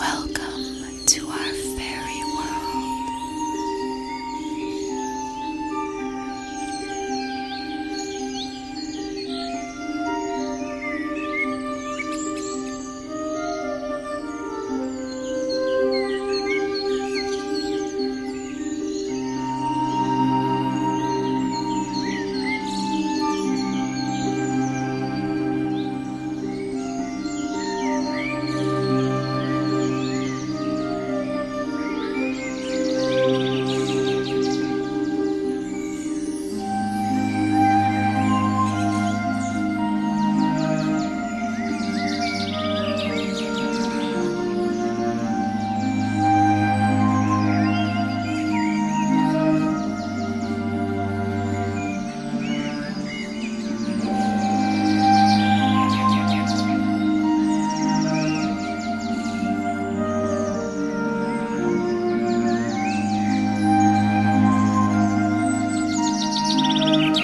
Welcome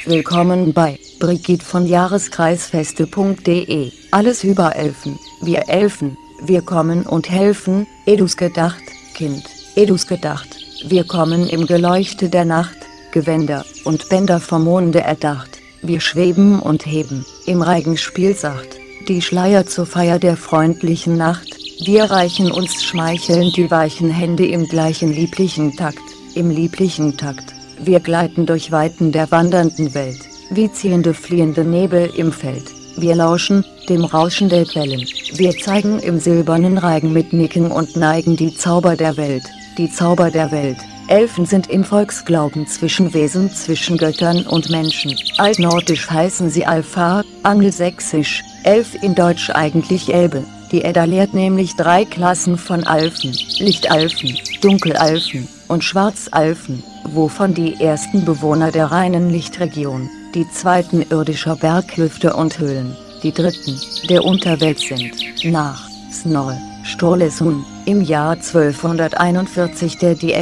Willkommen bei Brigitte von Jahreskreisfeste.de. Alles über Elfen. Wir Elfen, wir kommen und helfen. Edus gedacht, Kind, Edus gedacht. Wir kommen im Geleuchte der Nacht, Gewänder und Bänder vom Monde erdacht. Wir schweben und heben, im Reigen Spielsacht, die Schleier zur Feier der freundlichen Nacht. Wir reichen uns schmeichelnd die weichen Hände im gleichen lieblichen Takt, im lieblichen Takt. Wir gleiten durch Weiten der wandernden Welt, wie ziehende fliehende Nebel im Feld. Wir lauschen, dem Rauschen der Quellen. Wir zeigen im silbernen Reigen mit Nicken und Neigen die Zauber der Welt, die Zauber der Welt. Elfen sind im Volksglauben Zwischenwesen zwischen Göttern und Menschen. Altnordisch heißen sie Alpha, angelsächsisch, Elf in Deutsch eigentlich Elbe. Die Edda lehrt nämlich drei Klassen von Alfen, Lichtalfen, Dunkelalfen und Schwarzalfen, wovon die ersten Bewohner der reinen Lichtregion, die zweiten irdischer Berghüfte und Höhlen, die dritten, der Unterwelt sind, nach Snorre Sturleson, im Jahr 1241 der die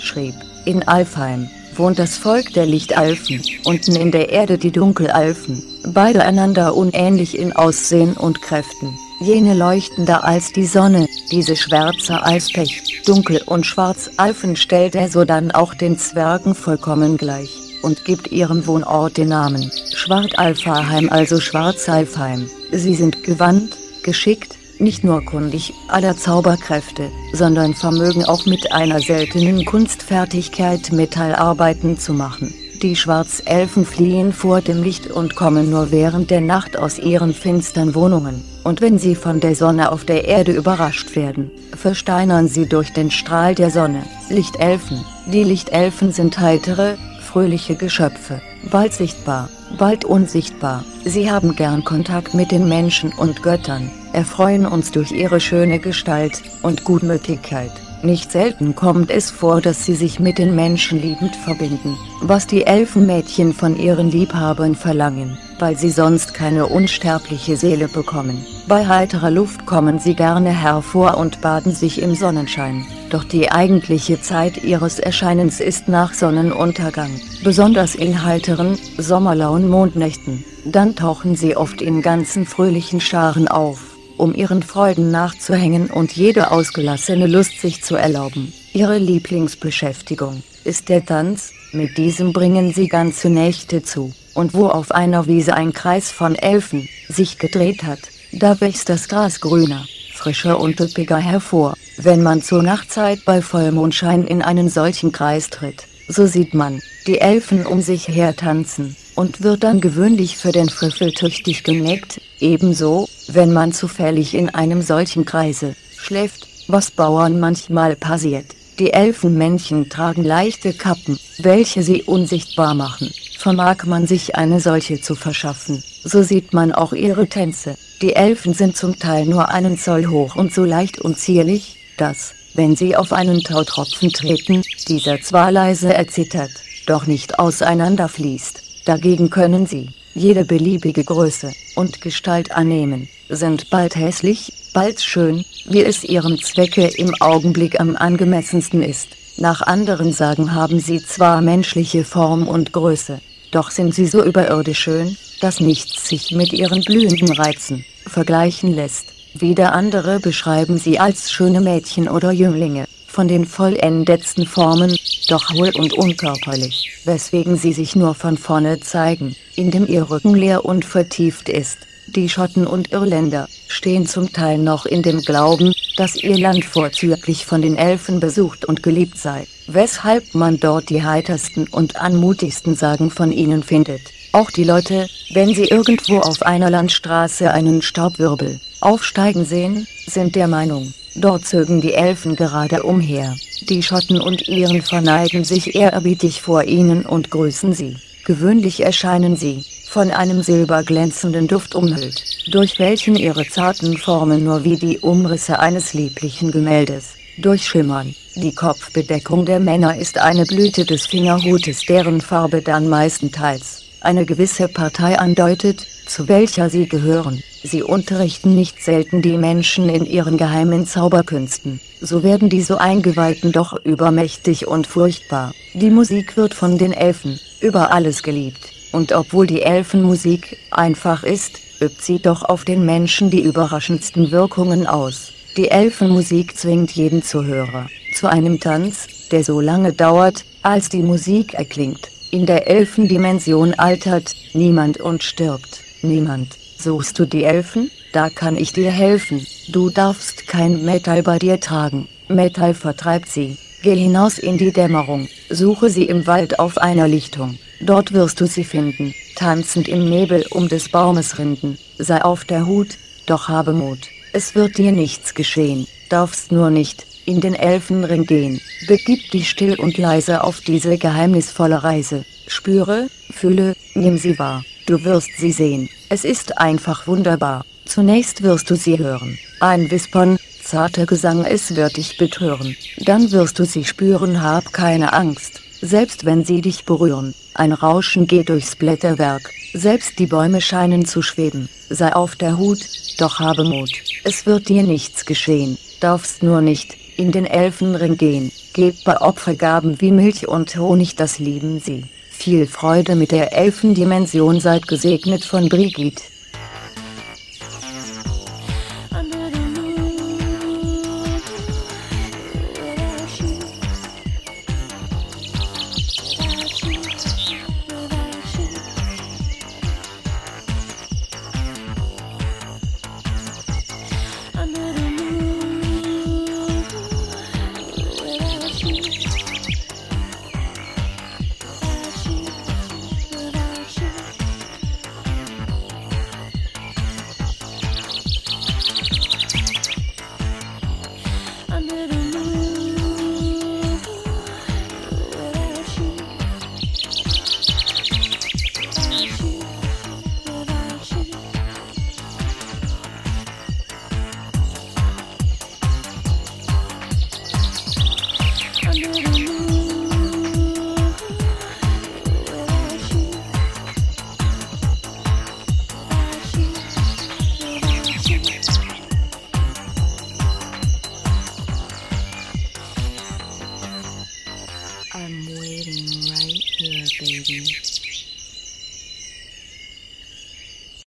schrieb, in Alfheim, wohnt das Volk der Lichtalfen, unten in der Erde die Dunkelalfen, beide einander unähnlich in Aussehen und Kräften, jene leuchtender als die Sonne, diese schwärzer als Pech, dunkel und schwarz Alfen stellt er sodann auch den Zwergen vollkommen gleich, und gibt ihrem Wohnort den Namen, Schwartalfaheim also Schwarzalfheim, sie sind gewandt, geschickt, nicht nur kundig aller Zauberkräfte, sondern vermögen auch mit einer seltenen Kunstfertigkeit Metallarbeiten zu machen. Die Schwarzelfen fliehen vor dem Licht und kommen nur während der Nacht aus ihren finstern Wohnungen, und wenn sie von der Sonne auf der Erde überrascht werden, versteinern sie durch den Strahl der Sonne. Lichtelfen, die Lichtelfen sind heitere, fröhliche Geschöpfe, bald sichtbar, bald unsichtbar. Sie haben gern Kontakt mit den Menschen und Göttern, erfreuen uns durch ihre schöne Gestalt und Gutmütigkeit. Nicht selten kommt es vor, dass sie sich mit den Menschen liebend verbinden, was die Elfenmädchen von ihren Liebhabern verlangen, weil sie sonst keine unsterbliche Seele bekommen. Bei heiterer Luft kommen sie gerne hervor und baden sich im Sonnenschein, doch die eigentliche Zeit ihres Erscheinens ist nach Sonnenuntergang, besonders in heiteren, sommerlauen Mondnächten. Dann tauchen sie oft in ganzen fröhlichen Scharen auf um ihren Freuden nachzuhängen und jede ausgelassene Lust sich zu erlauben. Ihre Lieblingsbeschäftigung ist der Tanz, mit diesem bringen sie ganze Nächte zu, und wo auf einer Wiese ein Kreis von Elfen sich gedreht hat, da wächst das Gras grüner, frischer und üppiger hervor. Wenn man zur Nachtzeit bei Vollmondschein in einen solchen Kreis tritt, so sieht man die Elfen um sich her tanzen, und wird dann gewöhnlich für den Friffel tüchtig geneckt, ebenso, wenn man zufällig in einem solchen Kreise schläft, was Bauern manchmal passiert. Die Elfenmännchen tragen leichte Kappen, welche sie unsichtbar machen. Vermag man sich eine solche zu verschaffen, so sieht man auch ihre Tänze. Die Elfen sind zum Teil nur einen Zoll hoch und so leicht und zierlich, dass, wenn sie auf einen Tautropfen treten, dieser zwar leise erzittert, doch nicht auseinanderfließt. Dagegen können sie, jede beliebige Größe und Gestalt annehmen, sind bald hässlich, bald schön, wie es ihrem Zwecke im Augenblick am angemessensten ist. Nach anderen Sagen haben sie zwar menschliche Form und Größe, doch sind sie so überirdisch schön, dass nichts sich mit ihren blühenden Reizen vergleichen lässt. Wieder andere beschreiben sie als schöne Mädchen oder Jünglinge, von den vollendetsten Formen, doch hohl und unkörperlich, weswegen sie sich nur von vorne zeigen, indem ihr Rücken leer und vertieft ist. Die Schotten und Irländer stehen zum Teil noch in dem Glauben, dass ihr Land vorzüglich von den Elfen besucht und geliebt sei, weshalb man dort die heitersten und anmutigsten Sagen von ihnen findet. Auch die Leute, wenn sie irgendwo auf einer Landstraße einen Staubwirbel aufsteigen sehen, sind der Meinung, dort zögen die Elfen gerade umher. Die Schotten und Iren verneigen sich ehrerbietig vor ihnen und grüßen sie. Gewöhnlich erscheinen sie, von einem silberglänzenden Duft umhüllt, durch welchen ihre zarten Formen nur wie die Umrisse eines lieblichen Gemäldes durchschimmern. Die Kopfbedeckung der Männer ist eine Blüte des Fingerhutes, deren Farbe dann meistenteils eine gewisse Partei andeutet, zu welcher sie gehören. Sie unterrichten nicht selten die Menschen in ihren geheimen Zauberkünsten. So werden die so Eingeweihten doch übermächtig und furchtbar. Die Musik wird von den Elfen über alles geliebt. Und obwohl die Elfenmusik einfach ist, übt sie doch auf den Menschen die überraschendsten Wirkungen aus. Die Elfenmusik zwingt jeden Zuhörer zu einem Tanz, der so lange dauert, als die Musik erklingt. In der Elfendimension altert niemand und stirbt niemand. Suchst du die Elfen? Da kann ich dir helfen. Du darfst kein Metall bei dir tragen. Metall vertreibt sie. Geh hinaus in die Dämmerung. Suche sie im Wald auf einer Lichtung. Dort wirst du sie finden, tanzend im Nebel um des Baumes Rinden. Sei auf der Hut, doch habe Mut. Es wird dir nichts geschehen, darfst nur nicht in den Elfenring gehen. Begib dich still und leise auf diese geheimnisvolle Reise. Spüre, fühle, nimm sie wahr. Du wirst sie sehen. Es ist einfach wunderbar. Zunächst wirst du sie hören. Ein Wispern, zarter Gesang, es wird dich betören. Dann wirst du sie spüren, hab keine Angst selbst wenn sie dich berühren. Ein Rauschen geht durchs Blätterwerk, selbst die Bäume scheinen zu schweben. Sei auf der Hut, doch habe Mut. Es wird dir nichts geschehen, darfst nur nicht in den Elfenring gehen. Gebt bei Opfergaben wie Milch und Honig, das lieben sie. Viel Freude mit der Elfendimension, seid gesegnet von Brigitte.